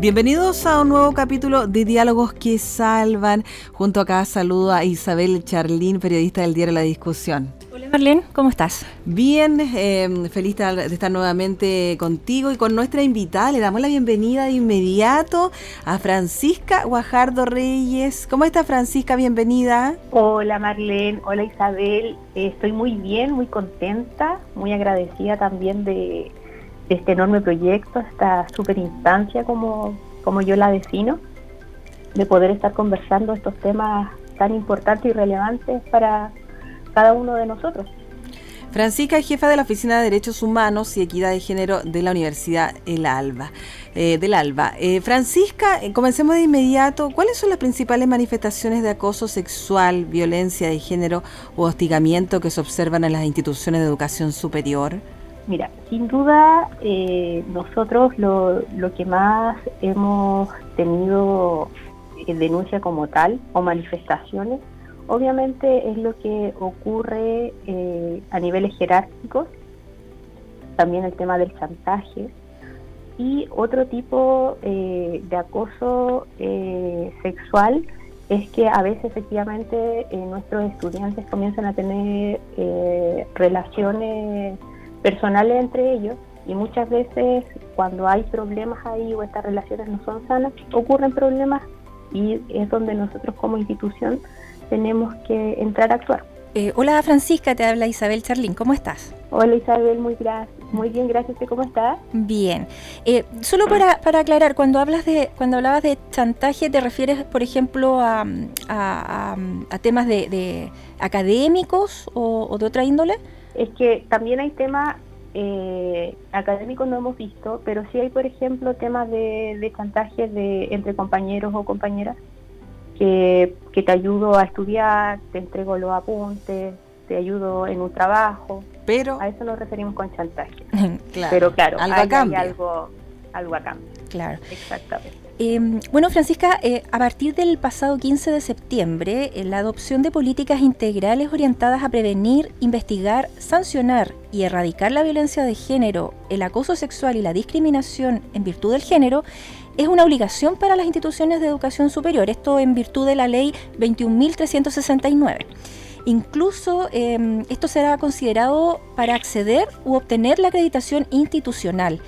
Bienvenidos a un nuevo capítulo de Diálogos que Salvan. Junto acá saludo a Isabel Charlín, periodista del diario La Discusión. Hola Marlene, ¿cómo estás? Bien, eh, feliz de estar nuevamente contigo y con nuestra invitada. Le damos la bienvenida de inmediato a Francisca Guajardo Reyes. ¿Cómo está Francisca? Bienvenida. Hola Marlene, hola Isabel. estoy muy bien, muy contenta, muy agradecida también de este enorme proyecto, esta super instancia como, como yo la defino, de poder estar conversando estos temas tan importantes y relevantes para cada uno de nosotros. Francisca es jefa de la Oficina de Derechos Humanos y Equidad de Género de la Universidad El Alba, eh, del Alba. Eh, Francisca, eh, comencemos de inmediato. ¿Cuáles son las principales manifestaciones de acoso sexual, violencia de género o hostigamiento que se observan en las instituciones de educación superior? Mira, sin duda eh, nosotros lo, que más hemos tenido en denuncia como tal o manifestaciones, obviamente es lo que ocurre eh, a niveles jerárquicos, también el tema del chantaje y otro tipo eh, de acoso sexual es que a veces efectivamente nuestros estudiantes comienzan a tener relaciones personales entre ellos y muchas veces cuando hay problemas ahí o estas relaciones no son sanas, ocurren problemas y es donde nosotros como institución tenemos que entrar a actuar. Eh, hola Francisca, te habla Isabel Charlín, ¿cómo estás? Hola Isabel, muy, muy bien, gracias. ¿Cómo estás? Bien. Eh, solo para, para, aclarar, cuando hablas de cuando hablabas de chantaje, ¿te refieres, por ejemplo, a, a, temas de, académicos o de otra índole? Es que también hay temas eh, académicos no hemos visto, pero sí hay, por ejemplo, temas de, de chantaje de, entre compañeros o compañeras, que, te ayudo a estudiar, te entrego los apuntes, te ayudo en un trabajo. Pero a eso nos referimos con chantaje. Pero claro, algo hay, algo, algo a cambio. Claro. Exactamente. Em, bueno, Francisca, eh, a partir del pasado 15 de septiembre, eh, la adopción de políticas integrales orientadas a prevenir, investigar, sancionar y erradicar la violencia de género, el acoso sexual y la discriminación en virtud del género es una obligación para las instituciones de educación superior, esto en virtud de la ley 21.369. Incluso em, esto será considerado para acceder u obtener la acreditación institucional.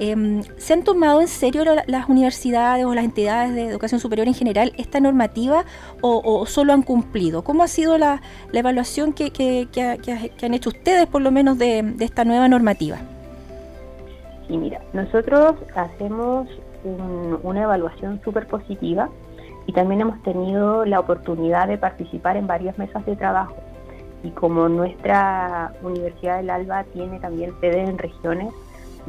Em, ¿Se han tomado en serio las universidades o las entidades de educación superior en general esta normativa o, solo han cumplido? ¿Cómo ha sido la, evaluación que, han hecho ustedes por lo menos de, esta nueva normativa? Sí, mira, nosotros hacemos una evaluación súper positiva y también hemos tenido la oportunidad de participar en varias mesas de trabajo. Y como nuestra Universidad del Alba tiene también sede en regiones,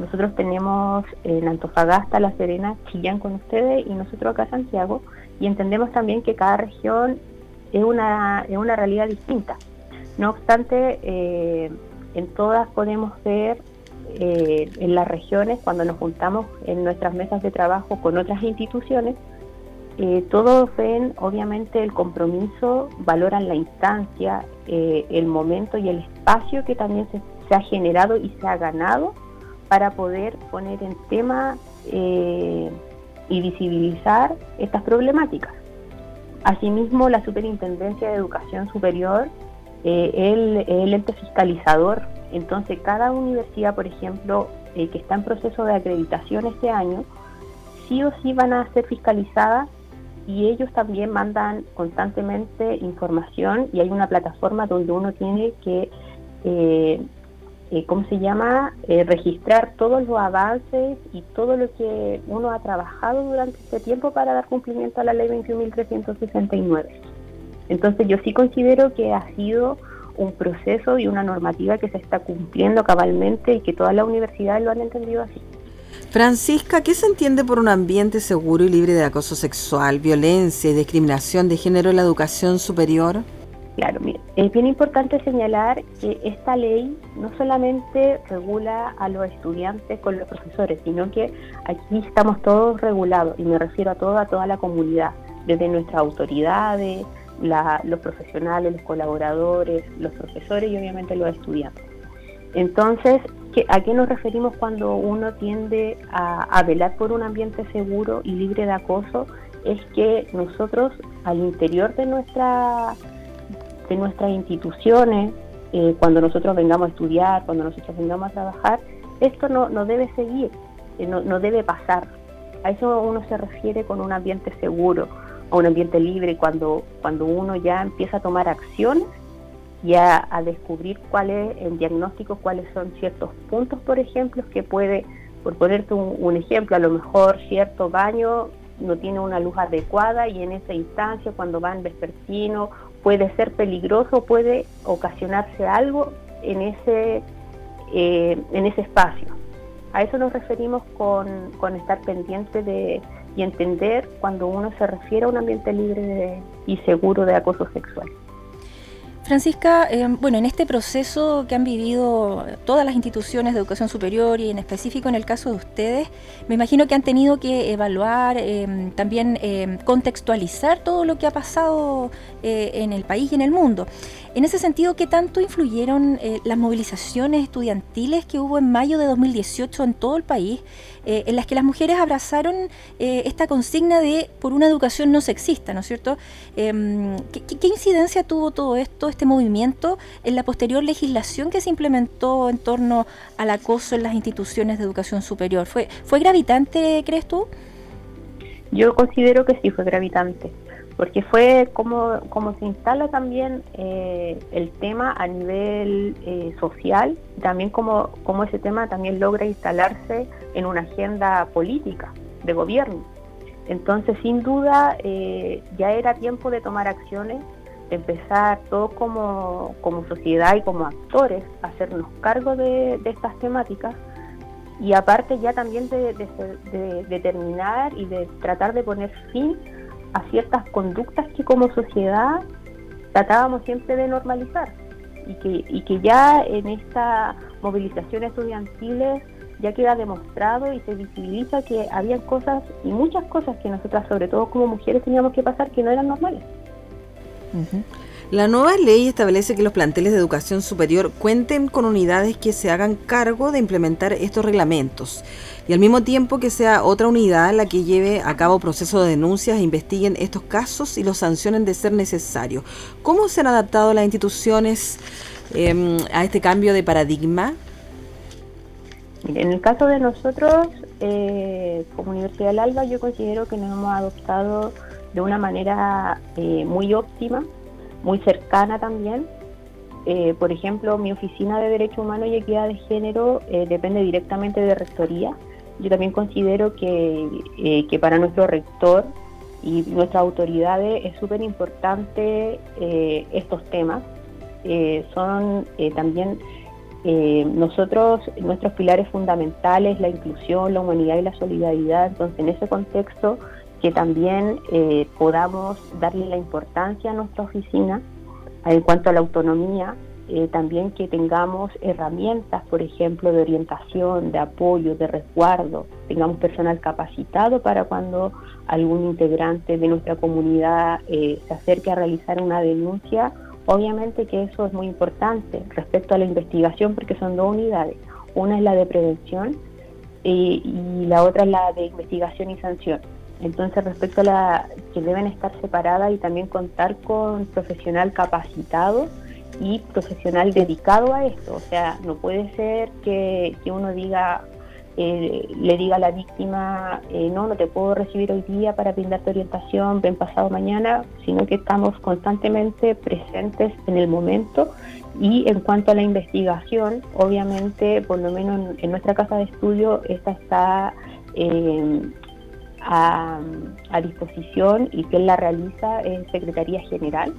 nosotros tenemos en Antofagasta, La Serena, Chillán con ustedes y nosotros acá Santiago, y entendemos también que cada región es una, es una realidad distinta. No obstante, eh, en todas podemos ver eh, en las regiones, cuando nos juntamos en nuestras mesas de trabajo con otras instituciones, eh, todos ven obviamente el compromiso, valoran la instancia, el momento y el espacio que también se, ha generado y se ha ganado para poder poner en tema eh, y visibilizar estas problemáticas. Asimismo, la Superintendencia de Educación Superior es el, el, ente fiscalizador. Entonces, cada universidad, por ejemplo, que está en proceso de acreditación este año, sí o sí van a ser fiscalizadas y ellos también mandan constantemente información y hay una plataforma donde uno tiene que, eh, eh, ¿cómo se llama?, eh, registrar todos los avances y todo lo que uno ha trabajado durante este tiempo para dar cumplimiento a la ley 21.369. Entonces yo sí considero que ha sido un proceso y una normativa que se está cumpliendo cabalmente y que todas las universidades lo han entendido así. Francisca, ¿qué se entiende por un ambiente seguro y libre de acoso sexual, violencia y discriminación de género en la educación superior? Claro, mira, es bien importante señalar que esta ley no solamente regula a los estudiantes con los profesores, sino que aquí estamos todos regulados, y me refiero a toda, a toda la comunidad, desde nuestras autoridades, los profesionales, los colaboradores, los profesores y obviamente los estudiantes. Entonces, ¿a qué nos referimos cuando uno tiende a velar por un ambiente seguro y libre de acoso? Es que nosotros al interior de nuestra de nuestras instituciones, eh, cuando nosotros vengamos a estudiar, cuando nosotros vengamos a trabajar, esto no, no debe seguir, eh, no, no, debe pasar. A eso uno se refiere con un ambiente seguro, a un ambiente libre, cuando, cuando uno ya empieza a tomar acciones y a, descubrir cuál es el diagnóstico, cuáles son ciertos puntos, por ejemplo, que puede, por ponerte un, ejemplo, a lo mejor cierto baño no tiene una luz adecuada y en esa instancia cuando van vespertino puede ser peligroso, puede ocasionarse algo en ese, eh, en ese espacio. A eso nos referimos con, estar pendiente de, y entender cuando uno se refiere a un ambiente libre y seguro de acoso sexual. Francisca, eh, bueno, en este proceso que han vivido todas las instituciones de educación superior y en específico en el caso de ustedes, me imagino que han tenido que evaluar, eh, también eh, contextualizar todo lo que ha pasado en el país y en el mundo. En ese sentido, ¿qué tanto influyeron las movilizaciones estudiantiles que hubo en mayo de 2018 en todo el país, en las que las mujeres abrazaron esta consigna de por una educación no sexista, ¿no es cierto? ¿qué, ¿Qué incidencia tuvo todo esto? este movimiento en la posterior legislación que se implementó en torno al acoso en las instituciones de educación superior. ¿Fue, fue gravitante, crees tú? Yo considero que sí fue gravitante, porque fue como, como se instala también eh, el tema a nivel eh, social, también como, como ese tema también logra instalarse en una agenda política de gobierno. Entonces, sin duda, eh, ya era tiempo de tomar acciones empezar todos como, sociedad y como actores a hacernos cargo de, estas temáticas y aparte ya también de, determinar y de tratar de poner fin a ciertas conductas que como sociedad tratábamos siempre de normalizar y que, y que ya en esta movilización estudiantiles ya queda demostrado y se visibiliza que había cosas y muchas cosas que nosotras sobre todo como mujeres teníamos que pasar que no eran normales. La nueva ley establece que los planteles de educación superior cuenten con unidades que se hagan cargo de implementar estos reglamentos y al mismo tiempo que sea otra unidad la que lleve a cabo procesos de denuncias e investiguen estos casos y los sancionen de ser necesario. ¿Cómo se han adaptado las instituciones em, a este cambio de paradigma? En el caso de nosotros, eh, como Universidad del Alba, yo considero que nos hemos adoptado de una manera eh, muy óptima, muy cercana también. Eh, por ejemplo, mi oficina de Derecho Humano y Equidad de Género eh, depende directamente de Rectoría. Yo también considero que, que para nuestro rector y nuestras autoridades es súper importante estos temas. son también nosotros, nuestros pilares fundamentales, la inclusión, la humanidad y la solidaridad. Entonces, en ese contexto, que también eh, podamos darle la importancia a nuestra oficina en cuanto a la autonomía, eh, también que tengamos herramientas, por ejemplo, de orientación, de apoyo, de resguardo, tengamos personal capacitado para cuando algún integrante de nuestra comunidad eh, se acerque a realizar una denuncia. Obviamente que eso es muy importante respecto a la investigación porque son dos unidades. Una es la de prevención y la otra es la de investigación y sanción. Entonces, respecto a la que deben estar separadas y también contar con profesional capacitado y profesional dedicado a esto. O sea, no puede ser que, uno diga, eh, le diga a la víctima, eh, no, no te puedo recibir hoy día para brindarte orientación, ven pasado mañana, sino que estamos constantemente presentes en el momento. Y en cuanto a la investigación, obviamente, por lo menos en, nuestra casa de estudio, esta está eh, a, disposición y quien la realiza es Secretaría General,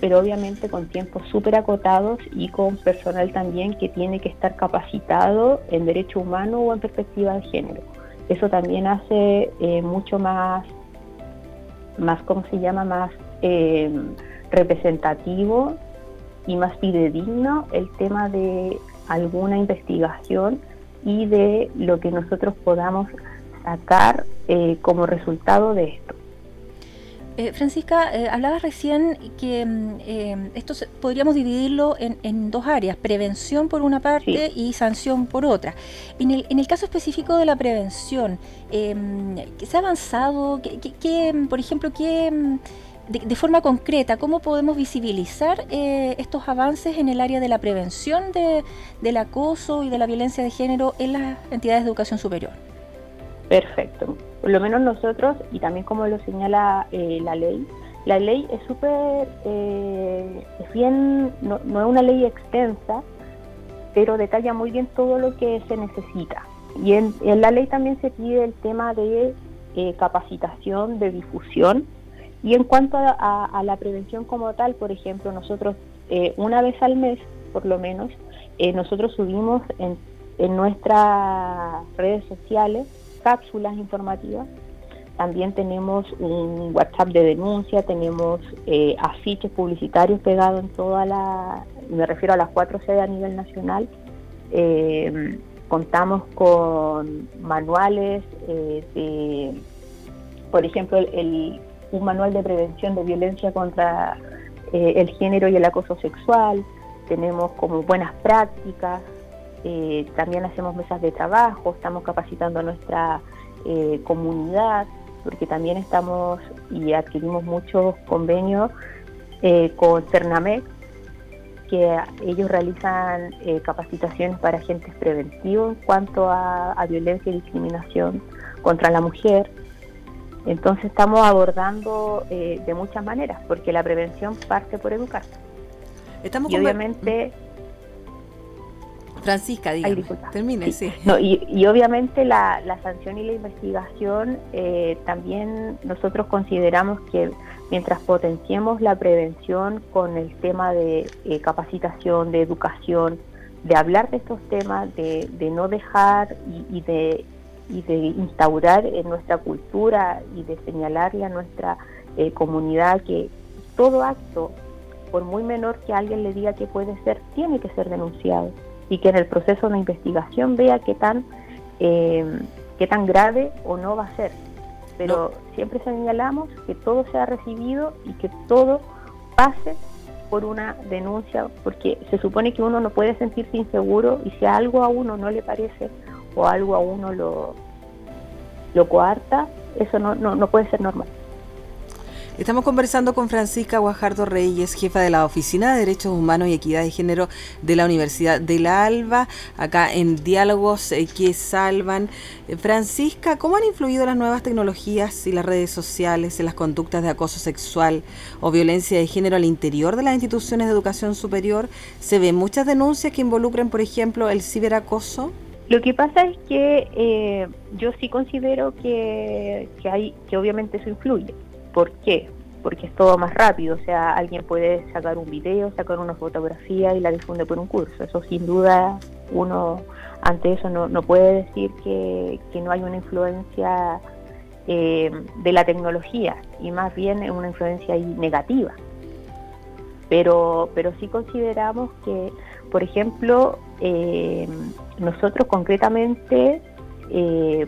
pero obviamente con tiempos súper acotados y con personal también que tiene que estar capacitado en derecho humano o en perspectiva de género. Eso también hace eh, mucho más, más, ¿cómo se llama?, más eh, representativo y más fidedigno el tema de alguna investigación y de lo que nosotros podamos sacar eh, como resultado de esto. Eh, Francisca, eh, hablabas recién que mm, eh, esto podríamos dividirlo en, dos áreas, prevención por una parte y sanción por otra. En el, en el, caso específico de la prevención, em, ¿se ha avanzado? ¿Qué, por ejemplo, qué, mm, de, forma concreta, cómo podemos visibilizar estos avances en el área de la prevención de, del acoso y de la violencia de género en las entidades de educación superior? Perfecto. Por lo menos nosotros, y también como lo señala eh, la ley, la ley es súper, eh, es bien, no, es una ley extensa, pero detalla muy bien todo lo que se necesita. Y en, la ley también se pide el tema de eh, capacitación, de difusión. Y en cuanto a, la prevención como tal, por ejemplo, nosotros una vez al mes, por lo menos, nosotros subimos en, en nuestras redes sociales cápsulas informativas. También tenemos un WhatsApp de denuncia, tenemos eh, afiches publicitarios pegados en toda la, me refiero a las cuatro sedes a nivel nacional. Eh, contamos con manuales eh, de, por ejemplo, un manual de prevención de violencia contra el género y el acoso sexual. Tenemos como buenas prácticas, eh, también hacemos mesas de trabajo, estamos capacitando a nuestra eh, comunidad, porque también estamos y adquirimos muchos convenios eh, con Cernamec, que ellos realizan capacitaciones para agentes preventivos en cuanto a, violencia y discriminación contra la mujer. Entonces estamos abordando de muchas maneras, porque la prevención parte por educar. Estamos y obviamente Francisca, dígame. Termine, sí. y, obviamente la, sanción y la investigación eh, también nosotros consideramos que mientras potenciemos la prevención con el tema de eh, capacitación, de educación, de hablar de estos temas, de, no dejar y, de, y de instaurar en nuestra cultura y de señalarle a nuestra eh, comunidad que todo acto, por muy menor que alguien le diga que puede ser, tiene que ser denunciado y que en el proceso de investigación vea qué tan, eh, qué tan grave o no va a ser. Pero siempre señalamos que todo sea recibido y que todo pase por una denuncia, porque se supone que uno no puede sentirse inseguro y si algo a uno no le parece o algo a uno lo, lo coarta, eso no, no, no puede ser normal. Estamos conversando con Francisca Guajardo Reyes, jefa de la Oficina de Derechos Humanos y Equidad de Género de la Universidad de La Alba, acá en Diálogos eh, que Salvan. Eh, Francisca, ¿cómo han influido las nuevas tecnologías y las redes sociales en las conductas de acoso sexual o violencia de género al interior de las instituciones de educación superior? ¿Se ven muchas denuncias que involucren, por ejemplo, el ciberacoso? Lo que pasa es que eh, yo sí considero que, que, hay, que obviamente eso influye ¿Por qué? Porque es todo más rápido, o sea, alguien puede sacar un video, sacar una fotografía y la difunde por un curso. Eso sin duda uno ante eso no, puede decir que, no hay una influencia eh, de la tecnología y más bien una influencia negativa. Pero, pero sí consideramos que, por ejemplo, eh, nosotros concretamente eh,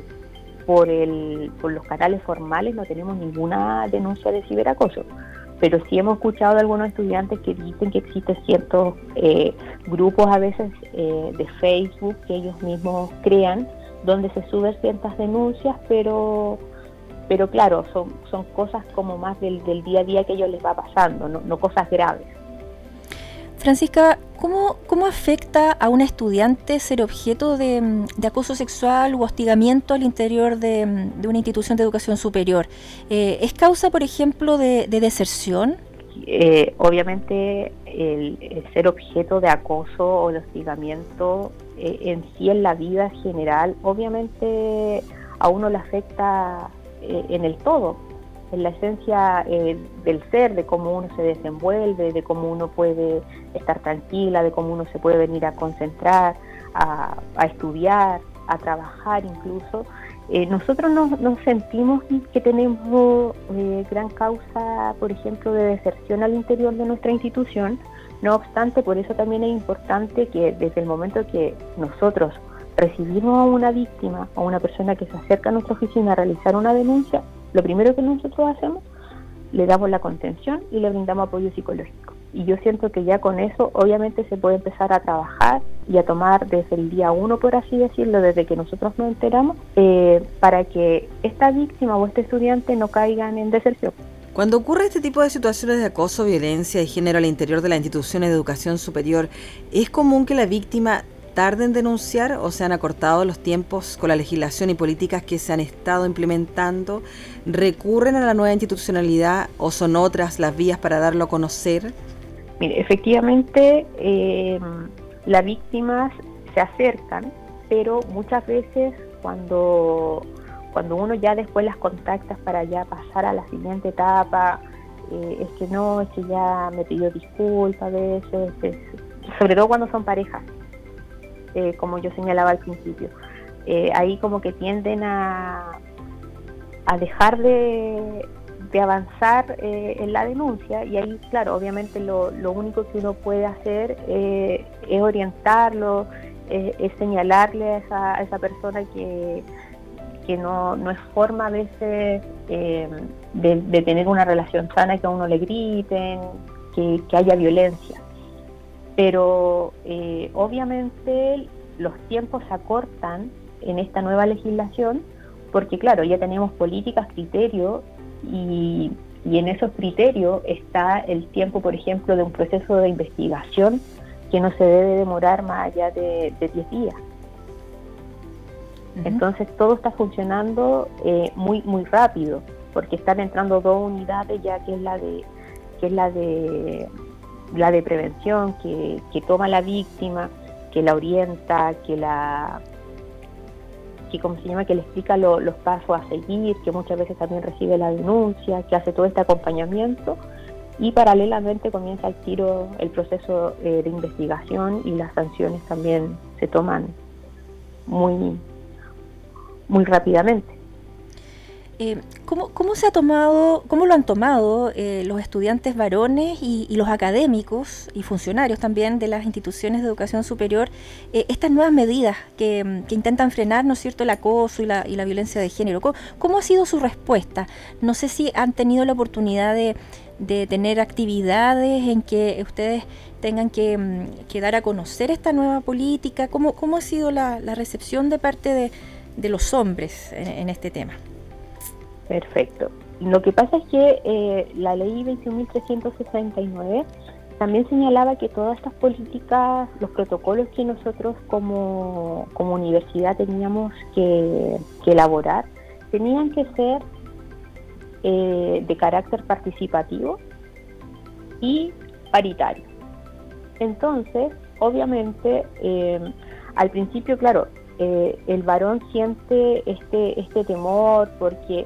por, el, por los canales formales no tenemos ninguna denuncia de ciberacoso, pero sí hemos escuchado de algunos estudiantes que dicen que existen ciertos eh, grupos a veces eh, de Facebook que ellos mismos crean, donde se suben ciertas denuncias, pero pero claro, son, son cosas como más del, del día a día que ellos les va pasando, no cosas graves. Francisca, ¿cómo, ¿cómo, afecta a un estudiante ser objeto de, acoso sexual u hostigamiento al interior de, una institución de educación superior? Eh, ¿Es causa, por ejemplo, de, deserción? Eh, obviamente el, ser objeto de acoso o de hostigamiento eh, en sí en la vida general, obviamente a uno le afecta en el todo, en la esencia eh, del ser, de cómo uno se desenvuelve, de cómo uno puede estar tranquila, de cómo uno se puede venir a concentrar, a, estudiar, a trabajar incluso. Eh, nosotros nos, sentimos que tenemos eh, gran causa, por ejemplo, de deserción al interior de nuestra institución, No obstante, por eso también es importante que desde el momento que nosotros recibimos a una víctima a una persona que se acerca a nuestra oficina a realizar una denuncia, lo primero que nosotros hacemos, le damos la contención y le brindamos apoyo psicológico. Y yo siento que ya con eso obviamente se puede empezar a trabajar y a tomar desde el día uno, por así decirlo, desde que nosotros nos enteramos, eh, para que esta víctima o este estudiante no caigan en deserción. Cuando ocurre este tipo de situaciones de acoso, violencia y género al interior de las instituciones de educación superior, ¿es común que la víctima tarde en denunciar o se han acortado los tiempos con la legislación y políticas que se han estado implementando? ¿Recurren a la nueva institucionalidad o son otras las vías para darlo a conocer? Mire, efectivamente, eh, las víctimas se acercan, pero muchas veces cuando, cuando uno ya después las contacta para ya pasar a la siguiente etapa, eh, es que no, es que ya me pidió disculpas a veces, sobre todo cuando son parejas, eh, como yo señalaba al principio. ahí como que tienden a, a dejar de, de avanzar eh, en la denuncia y ahí, claro, obviamente lo, único que uno puede hacer eh, es orientarlo, es señalarle a esa, persona que, que no, no, es forma a veces eh, de, tener una relación sana que a uno le griten, que, que haya violencia. Pero obviamente los tiempos se acortan en esta nueva legislación porque claro, ya tenemos políticas, criterios y, en esos criterios está el tiempo, por ejemplo, de un proceso de investigación que no se debe demorar más allá de 10 días. Entonces todo está funcionando eh, muy muy rápido porque están entrando dos unidades ya que es la de que es la de la de prevención que, que toma la víctima, que la orienta, que la que como se llama, que le explica los pasos a seguir, que muchas veces también recibe la denuncia, que hace todo este acompañamiento y paralelamente comienza el tiro el proceso eh, de investigación y las sanciones también se toman muy muy rápidamente. Eh, ¿cómo, se ha tomado, cómo lo han tomado eh, los estudiantes varones y, los académicos y funcionarios también de las instituciones de educación superior eh, estas nuevas medidas que, intentan frenar, ¿no es cierto?, el acoso y la, violencia de género. ¿Cómo, ha sido su respuesta? No sé si han tenido la oportunidad de, tener actividades en que ustedes tengan que, mm, dar a conocer esta nueva política. ¿Cómo, cómo ha sido la, recepción de parte de, los hombres en este tema? Perfecto. Lo que pasa es que eh, la ley 21.369 también señalaba que todas estas políticas, los protocolos que nosotros como, universidad teníamos que, elaborar, tenían que ser eh, de carácter participativo y paritario. Entonces, obviamente, eh, al principio, claro, el varón siente este, este temor porque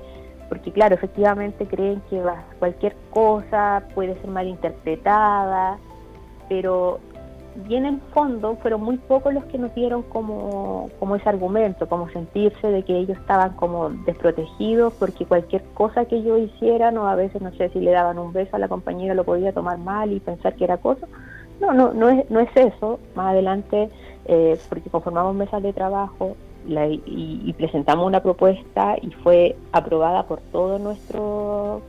porque claro, efectivamente creen que cualquier cosa puede ser malinterpretada, pero bien en fondo fueron muy pocos los que nos dieron como, como ese argumento, como sentirse de que ellos estaban como desprotegidos porque cualquier cosa que ellos hicieran o a veces no sé si le daban un beso a la compañera lo podía tomar mal y pensar que era cosa. No, no, no es, no es eso. Más adelante, eh, porque conformamos mesas de trabajo, y, presentamos una propuesta y fue aprobada por todo nuestro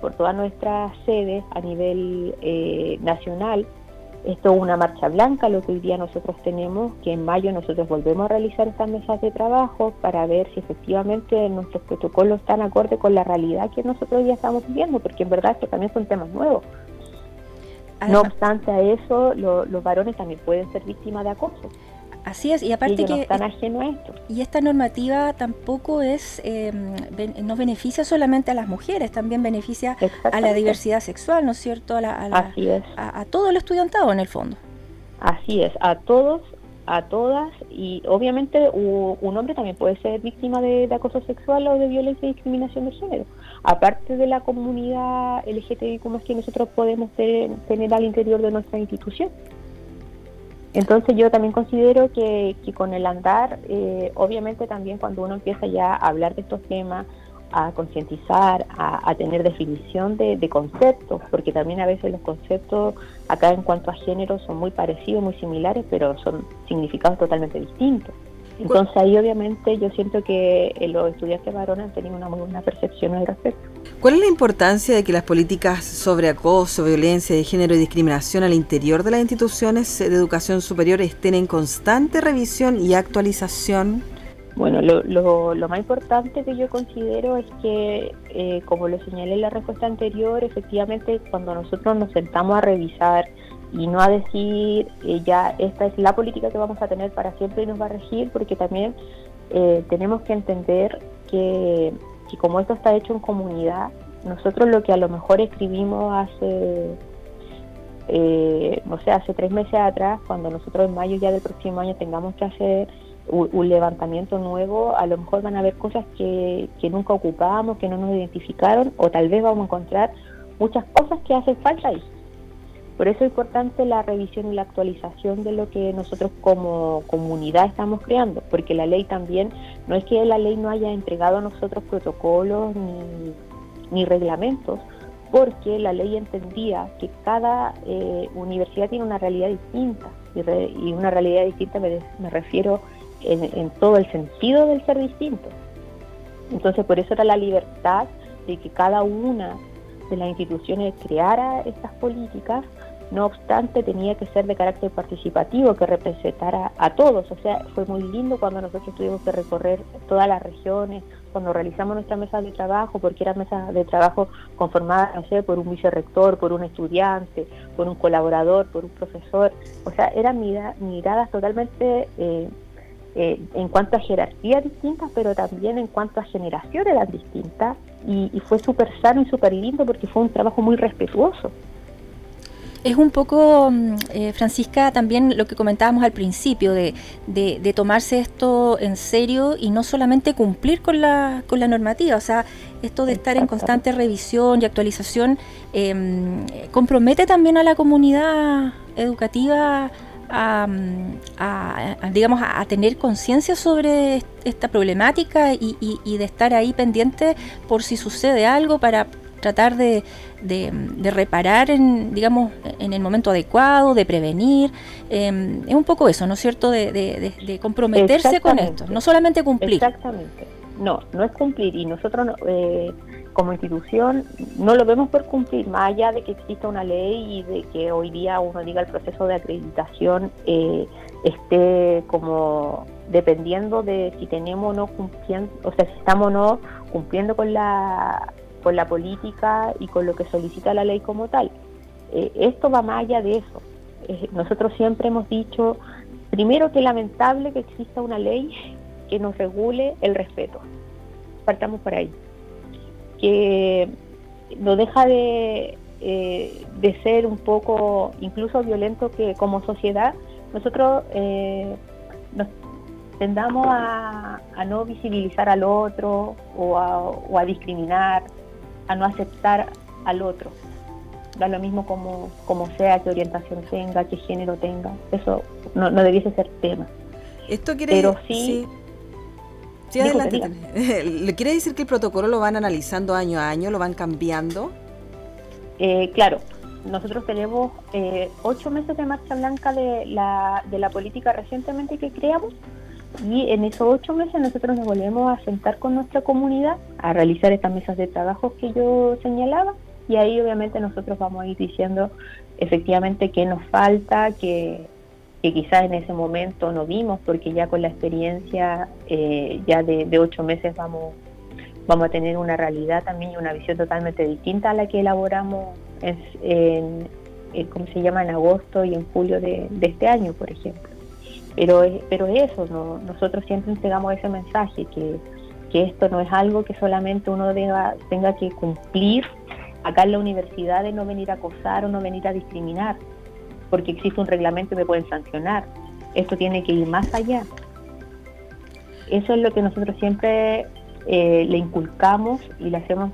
por todas nuestras sedes a nivel eh, nacional. Esto es una marcha blanca, lo que hoy día nosotros tenemos, que en mayo nosotros volvemos a realizar estas mesas de trabajo para ver si efectivamente nuestros protocolos están acorde con la realidad que nosotros ya estamos viviendo, porque en verdad que también son temas nuevos. no obstante a eso, los varones también pueden ser víctimas de acoso. Así es, y aparte que... No esto. Y esta normativa tampoco es, eh, no beneficia solamente a las mujeres, también beneficia a la diversidad sexual, ¿no es cierto? A, Así es. A, todo el estudiantado en el fondo. Así es, a todos, a todas, y obviamente un hombre también puede ser víctima de, acoso sexual o de violencia y discriminación de género. Aparte de la comunidad LGTBIQ más que nosotros podemos tener al interior de nuestra institución. Entonces yo también considero que, con el andar, eh, obviamente también cuando uno empieza ya a hablar de estos temas, a concientizar, a, tener definición de, conceptos, porque también a veces los conceptos acá en cuanto a género son muy parecidos, muy similares, pero son significados totalmente distintos. Entonces ahí obviamente yo siento que eh, los estudiantes varones han tenido una muy buena percepción al respecto. ¿Cuál es la importancia de que las políticas sobre acoso, violencia de género y discriminación al interior de las instituciones de educación superior estén en constante revisión y actualización? Bueno, lo, lo, más importante que yo considero es que, eh, como lo señalé en la respuesta anterior, efectivamente cuando nosotros nos sentamos a revisar y no a decir eh, ya esta es la política que vamos a tener para siempre y nos va a regir, porque también eh, tenemos que entender que, que, como esto está hecho en comunidad, nosotros lo que a lo mejor escribimos hace, no sé, hace tres meses atrás, cuando nosotros en mayo ya del próximo año tengamos que hacer un levantamiento nuevo, a lo mejor van a haber cosas que, nunca ocupábamos, que no nos identificaron, o tal vez vamos a encontrar muchas cosas que hacen falta ahí. Por eso es importante la revisión y la actualización de lo que nosotros como comunidad estamos creando, porque la ley también, no es que la ley no haya entregado a nosotros protocolos ni, reglamentos, porque la ley entendía que cada eh, universidad tiene una realidad distinta, y, una realidad distinta me, me refiero en, todo el sentido del ser distinto. Entonces, por eso era la libertad de que cada una de las instituciones creara estas políticas, no obstante tenía que ser de carácter participativo, que representara a todos. O sea, fue muy lindo cuando nosotros tuvimos que recorrer todas las regiones, cuando realizamos nuestra mesa de trabajo, porque eran mesas de trabajo conformadas, no sé, por un vicerrector, por un estudiante, por un colaborador, por un profesor. O sea, eran miradas totalmente... Eh, eh, en cuanto a jerarquía distintas, pero también en cuanto a generación eran distintas. Y, fue súper sano y súper lindo porque fue un trabajo muy respetuoso. Es un poco, mm, eh, Francisca, también lo que comentábamos al principio, de, de, tomarse esto en serio y no solamente cumplir con la, con la normativa. O sea, esto de estar en constante revisión y actualización em, compromete también a la comunidad educativa a, digamos, a, tener conciencia sobre esta problemática y, de estar ahí pendiente por si sucede algo para tratar de, reparar en, digamos, en el momento adecuado, de prevenir. Em, es un poco eso, ¿no es cierto?, de, comprometerse con esto, no solamente cumplir. Exactamente. No, no es cumplir y nosotros eh, como institución no lo vemos por cumplir, más allá de que exista una ley y de que hoy día uno diga el proceso de acreditación eh, esté como dependiendo de si tenemos o no cumpliendo, o sea, si estamos o no cumpliendo con la, con la política y con lo que solicita la ley como tal. Eh, esto va más allá de eso. Eh, nosotros siempre hemos dicho, primero que lamentable que exista una ley que nos regule el respeto. Partamos por ahí que no deja de, eh, de ser un poco incluso violento que como sociedad nosotros nos tendamos a, no visibilizar al otro o a, discriminar, a no aceptar al otro. Da lo mismo como, como sea, qué orientación tenga, qué género tenga. Eso no, no debiese ser tema. Esto quiere Pero sí Sí, adelante. ¿Le quiere decir que el protocolo lo van analizando año a año, lo van cambiando? Eh, claro, nosotros tenemos eh, ocho meses de marcha blanca de la, de la política recientemente que creamos y en esos ocho meses nosotros nos volvemos a sentar con nuestra comunidad a realizar estas mesas de trabajo que yo señalaba y ahí obviamente nosotros vamos a ir diciendo efectivamente qué nos falta, qué que quizás en ese momento no vimos, porque ya con la experiencia eh, ya de, ocho meses vamos, vamos a tener una realidad también y una visión totalmente distinta a la que elaboramos en, ¿cómo se llama?, en agosto y en julio de, este año, por ejemplo. Pero, pero eso, ¿no? nosotros siempre entregamos ese mensaje, que, que esto no es algo que solamente uno tenga que cumplir acá en la universidad de no venir a acosar o no venir a discriminar, porque existe un reglamento y me pueden sancionar. Esto tiene que ir más allá. Eso es lo que nosotros siempre eh, le inculcamos y le hacemos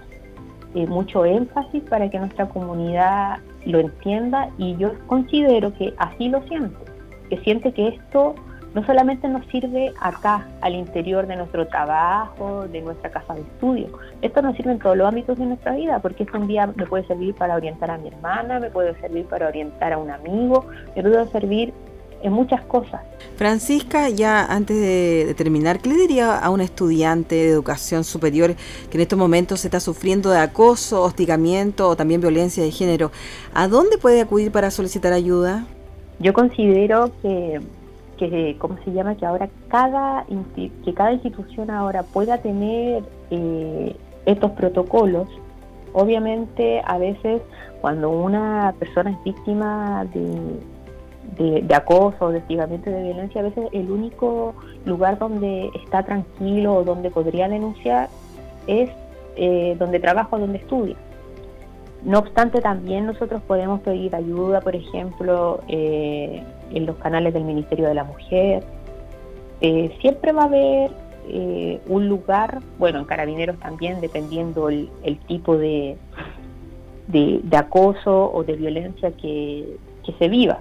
eh, mucho énfasis para que nuestra comunidad lo entienda y yo considero que así lo siente, que siente que esto no solamente nos sirve acá, al interior de nuestro trabajo, de nuestra casa de estudio, esto nos sirve en todos los ámbitos de nuestra vida, porque este un día me puede servir para orientar a mi hermana, me puede servir para orientar a un amigo, me puede servir en muchas cosas. Francisca, ya antes de, terminar, ¿qué le diría a un estudiante de educación superior que en estos momentos está sufriendo de acoso, hostigamiento o también violencia de género? ¿A dónde puede acudir para solicitar ayuda? Yo considero que, que ¿cómo se llama? Que ahora cada, que cada institución ahora pueda tener eh, estos protocolos. Obviamente, a veces cuando una persona es víctima de de, acoso o de hostigamiento de violencia, a veces el único lugar donde está tranquilo o donde podría denunciar es eh, donde trabaja o donde estudia. No obstante, también nosotros podemos pedir ayuda, por ejemplo, eh, en los canales del Ministerio de la Mujer. Eh, siempre va a haber un lugar, bueno, en carabineros también, dependiendo el, tipo de, de, acoso o de violencia que se viva.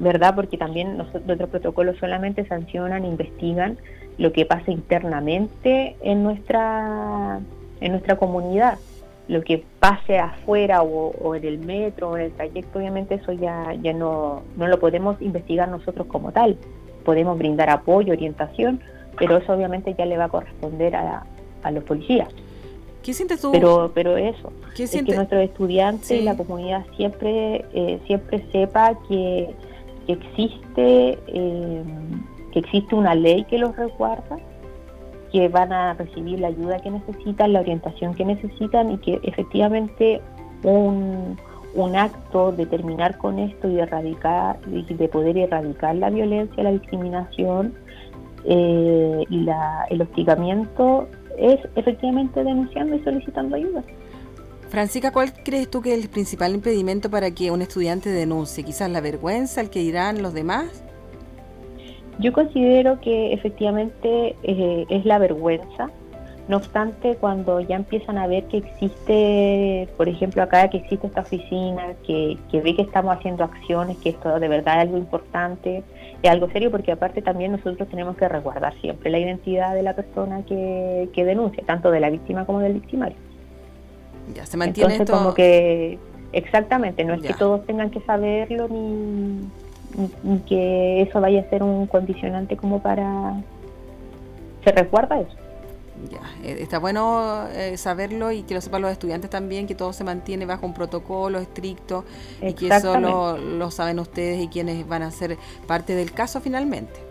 ¿verdad? Porque también nuestros protocolos solamente sancionan, investigan lo que pasa internamente en nuestra, en nuestra comunidad. Lo que pase afuera o, en el metro o en el trayecto, obviamente eso ya, ya no, no lo podemos investigar nosotros como tal. Podemos brindar apoyo, orientación, pero eso obviamente ya le va a corresponder a, a los policías. ¿Qué sientes tú? Pero, pero eso, es que nuestros estudiantes y la comunidad siempre, eh, siempre sepa que que existe, eh, que existe una ley que los resguarda, que van a recibir la ayuda que necesitan, la orientación que necesitan y que efectivamente un, acto de terminar con esto y de erradicar, de poder erradicar la violencia, la discriminación eh, y la, el hostigamiento es efectivamente denunciando y solicitando ayuda. Francisca, ¿cuál crees tú que es el principal impedimento para que un estudiante denuncie? ¿Quizás la vergüenza, el que dirán los demás? Yo considero que efectivamente eh, es la vergüenza. No obstante, cuando ya empiezan a ver que existe, por ejemplo, acá que existe esta oficina, que, ve que estamos haciendo acciones, que esto de verdad es algo importante, es algo serio, porque aparte también nosotros tenemos que resguardar siempre la identidad de la persona que, que denuncia, tanto de la víctima como del victimario. Ya se mantiene Entonces, como que exactamente, no es que todos tengan que saberlo ni, que eso vaya a ser un condicionante como para se resguarda eso. Ya, eh, está bueno eh, saberlo y que lo sepan los estudiantes también, que todo se mantiene bajo un protocolo estricto y que eso lo, lo, saben ustedes y quienes van a ser parte del caso finalmente.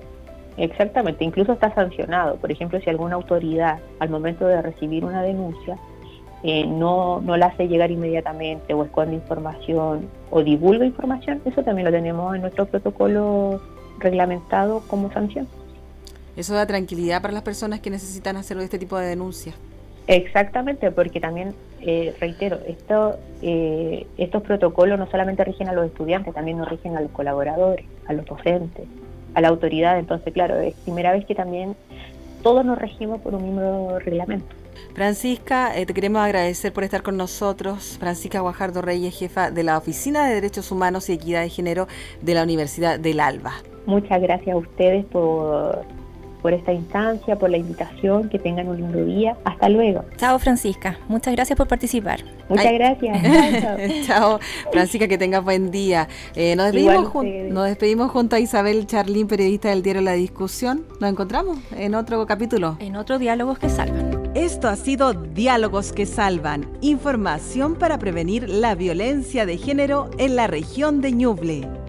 Exactamente, incluso está sancionado. Por ejemplo, si alguna autoridad al momento de recibir una denuncia eh, no, no la hace llegar inmediatamente o esconde información o divulga información, eso también lo tenemos en nuestro protocolo reglamentado como sanción. Eso da tranquilidad para las personas que necesitan hacer este tipo de denuncias. Exactamente, porque también, eh, reitero, esto, eh, estos protocolos no solamente rigen a los estudiantes, también nos rigen a los colaboradores, a los docentes, a la autoridad. Entonces, claro, es primera vez que también todos nos regimos por un mismo reglamento. Francisca, eh, te queremos agradecer por estar con nosotros. Francisca Guajardo Reyes, jefa de la Oficina de Derechos Humanos y Equidad de Género de la Universidad del ALBA. Muchas gracias a ustedes por, por esta instancia, por la invitación, que tengan un lindo día. Hasta luego. Chao Francisca, muchas gracias por participar. Muchas gracias. chao, Francisca, que tengas buen día. Eh, nos, despedimos nos despedimos junto a Isabel Charlín, periodista del diario La Discusión. Nos encontramos en otro capítulo. En otro Diálogos que Salvan. Esto ha sido Diálogos que Salvan, información para prevenir la violencia de género en la región de Ñuble.